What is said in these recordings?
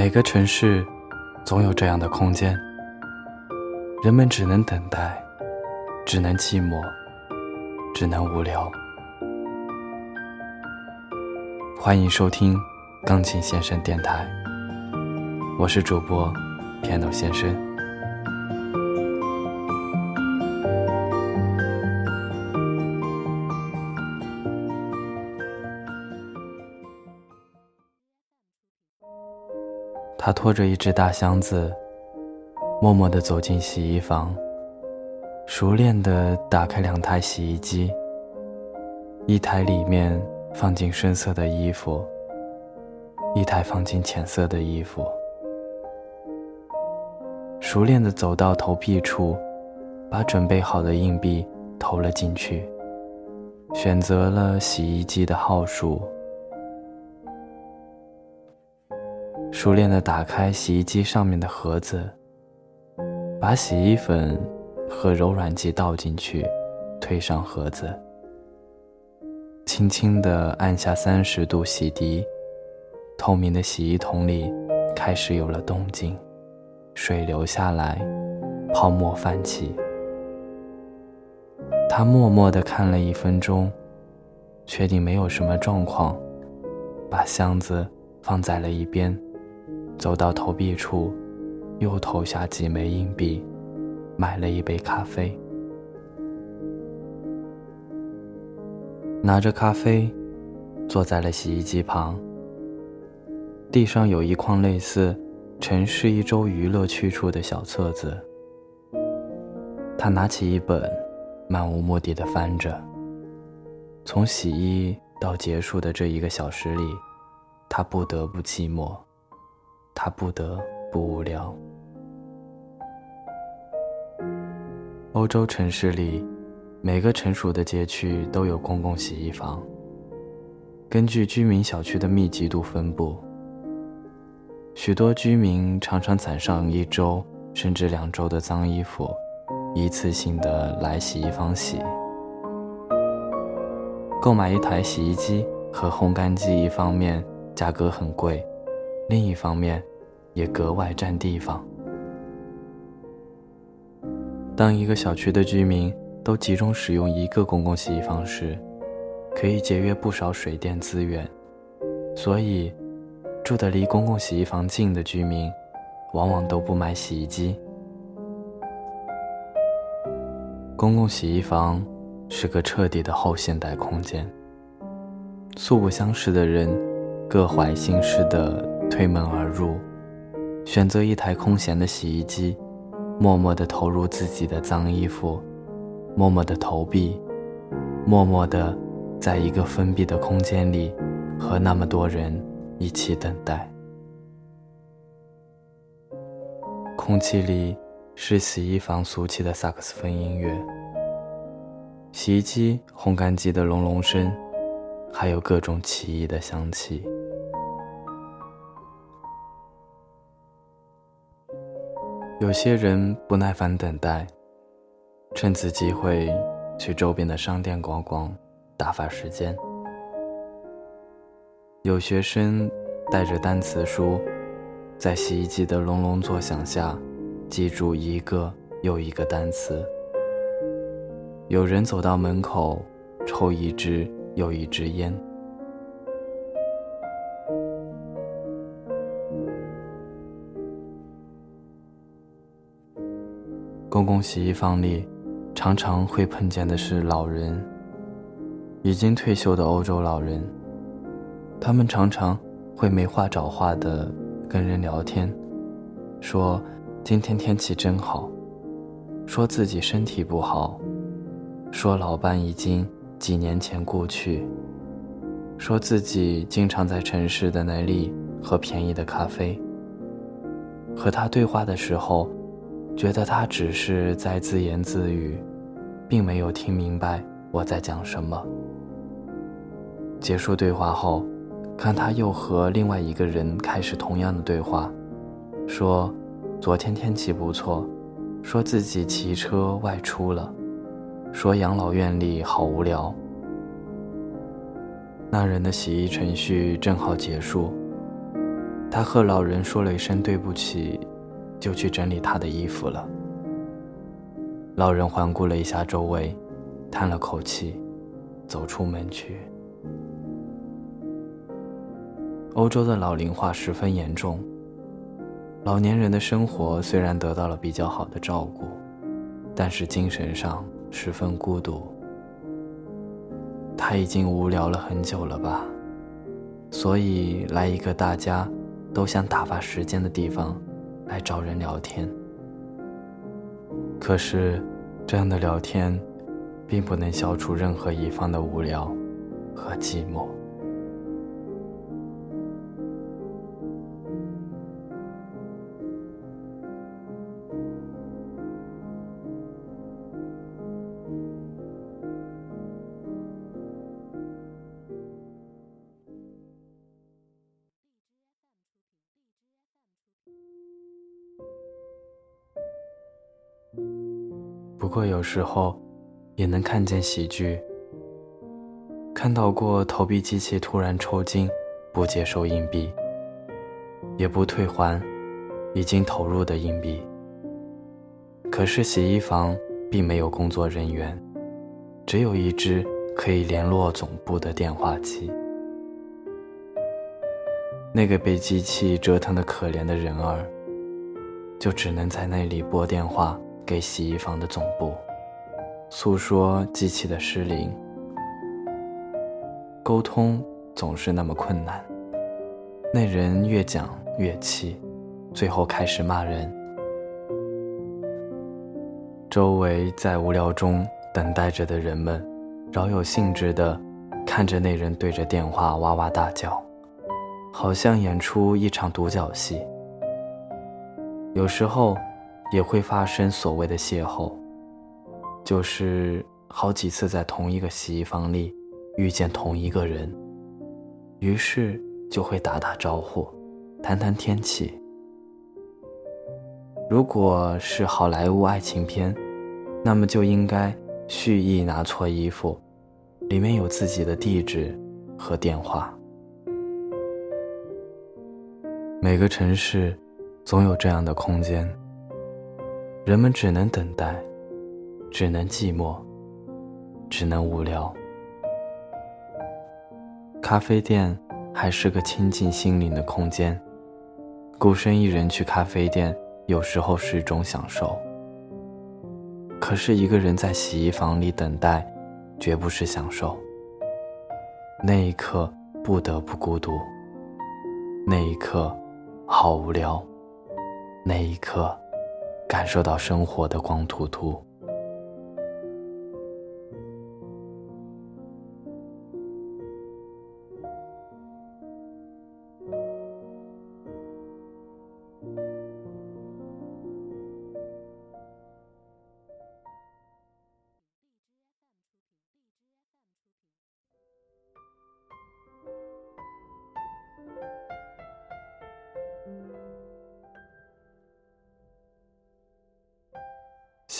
每个城市总有这样的空间，人们只能等待，只能寂寞，只能无聊。欢迎收听钢琴先生电台，我是主播 Piano 先生。他拖着一只大箱子，默默地走进洗衣房，熟练地打开两台洗衣机。一台里面放进深色的衣服，一台放进浅色的衣服。熟练地走到投币处，把准备好的硬币投了进去，选择了洗衣机的号数。熟练地打开洗衣机上面的盒子，把洗衣粉和柔软剂倒进去，推上盒子，轻轻地按下三十度洗涤，透明的洗衣桶里开始有了动静，水流下来，泡沫泛起。他默默地看了一分钟，确定没有什么状况，把箱子放在了一边。走到投币处，又投下几枚硬币，买了一杯咖啡。拿着咖啡，坐在了洗衣机旁。地上有一筐类似“城市一周娱乐去处”的小册子。他拿起一本，漫无目的的翻着。从洗衣到结束的这一个小时里，他不得不寂寞。他不得不无聊。欧洲城市里，每个成熟的街区都有公共洗衣房，根据居民小区的密集度分布。许多居民常常攒上一周甚至两周的脏衣服，一次性的来洗衣房洗。购买一台洗衣机和烘干机，一方面价格很贵。另一方面，也格外占地方。当一个小区的居民都集中使用一个公共洗衣房时，可以节约不少水电资源。所以，住得离公共洗衣房近的居民，往往都不买洗衣机。公共洗衣房是个彻底的后现代空间。素不相识的人，各怀心事的。推门而入，选择一台空闲的洗衣机，默默地投入自己的脏衣服，默默地投币，默默地在一个封闭的空间里和那么多人一起等待。空气里是洗衣房俗气的萨克斯风音乐，洗衣机、烘干机的隆隆声，还有各种奇异的香气。有些人不耐烦等待，趁此机会去周边的商店逛逛，打发时间。有学生带着单词书，在洗衣机的隆隆作响下，记住一个又一个单词。有人走到门口，抽一支又一支烟。公共洗衣房里，常常会碰见的是老人，已经退休的欧洲老人。他们常常会没话找话的跟人聊天，说今天天气真好，说自己身体不好，说老伴已经几年前故去，说自己经常在城市的那里喝便宜的咖啡。和他对话的时候。觉得他只是在自言自语，并没有听明白我在讲什么。结束对话后，看他又和另外一个人开始同样的对话，说昨天天气不错，说自己骑车外出了，说养老院里好无聊。那人的洗衣程序正好结束，他和老人说了一声对不起，就去整理他的衣服了。老人环顾了一下周围，叹了口气，走出门去。欧洲的老龄化十分严重，老年人的生活虽然得到了比较好的照顾，但是精神上十分孤独。他已经无聊了很久了吧，所以来一个大家都想打发时间的地方，来找人聊天。可是，这样的聊天，并不能消除任何一方的无聊和寂寞。不过有时候，也能看见喜剧。看到过投币机器突然抽筋，不接受硬币，也不退还已经投入的硬币。可是洗衣房并没有工作人员，只有一只可以联络总部的电话机。那个被机器折腾的可怜的人儿，就只能在那里拨电话。给洗衣房的总部诉说机器的失灵，沟通总是那么困难。那人越讲越气，最后开始骂人。周围在无聊中等待着的人们，饶有兴致地看着那人对着电话哇哇大叫，好像演出一场独角戏。有时候。也会发生所谓的邂逅，就是好几次在同一个洗衣房里遇见同一个人，于是就会打打招呼，谈谈天气。如果是好莱坞爱情片，那么就应该蓄意拿错衣服，里面有自己的地址和电话。每个城市总有这样的空间。人们只能等待，只能寂寞，只能无聊。咖啡店还是个亲近心灵的空间，孤身一人去咖啡店，有时候是一种享受。可是一个人在洗衣房里等待，绝不是享受。那一刻不得不孤独，那一刻好无聊，那一刻。感受到生活的光秃秃。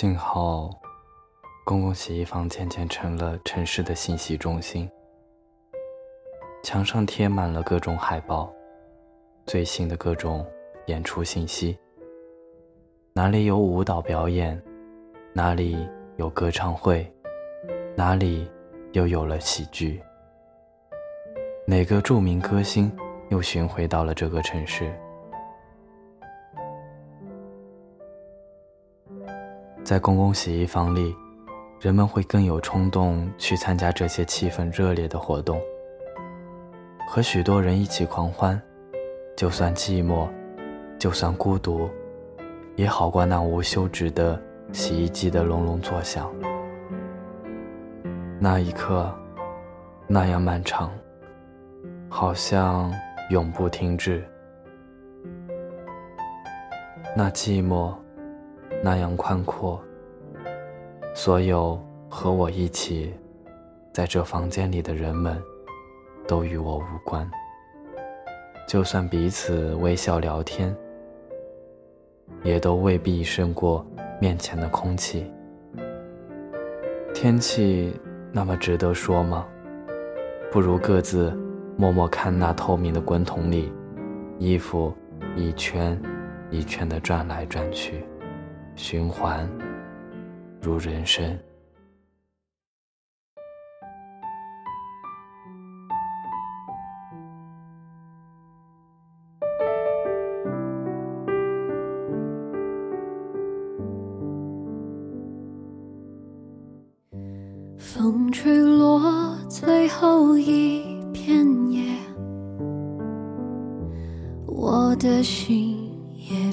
幸好，公共洗衣房渐渐成了城市的信息中心。墙上贴满了各种海报，最新的各种演出信息。哪里有舞蹈表演，哪里有歌唱会，哪里又有了喜剧。哪个著名歌星又巡回到了这个城市？在公共洗衣房里，人们会更有冲动去参加这些气氛热烈的活动，和许多人一起狂欢，就算寂寞，就算孤独，也好过那无休止的洗衣机的隆隆作响。那一刻，那样漫长，好像永不停止。那寂寞。那样宽阔，所有和我一起在这房间里的人们，都与我无关。就算彼此微笑聊天，也都未必胜过面前的空气。天气那么值得说吗？不如各自默默看那透明的滚筒里，衣服一圈一圈的转来转去，循环如人生。风吹落最后一片叶，我的心也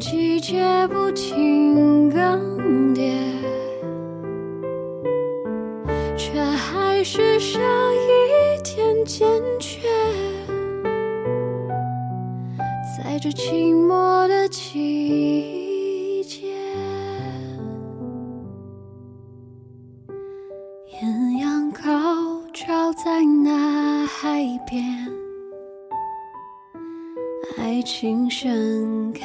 季节不停更迭，却还是少一点坚决。在这寂寞的季节，艳阳高照在那海边，爱情盛开。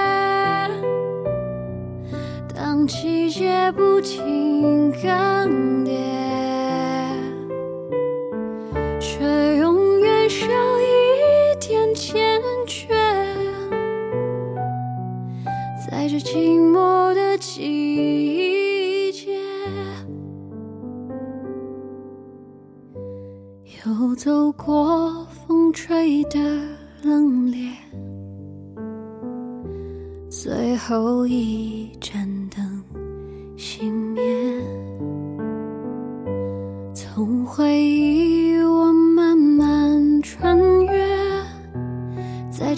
当季节不停更迭，却永远少一点坚决。在这寂寞的季节，又走过风吹的冷冽，最后一盏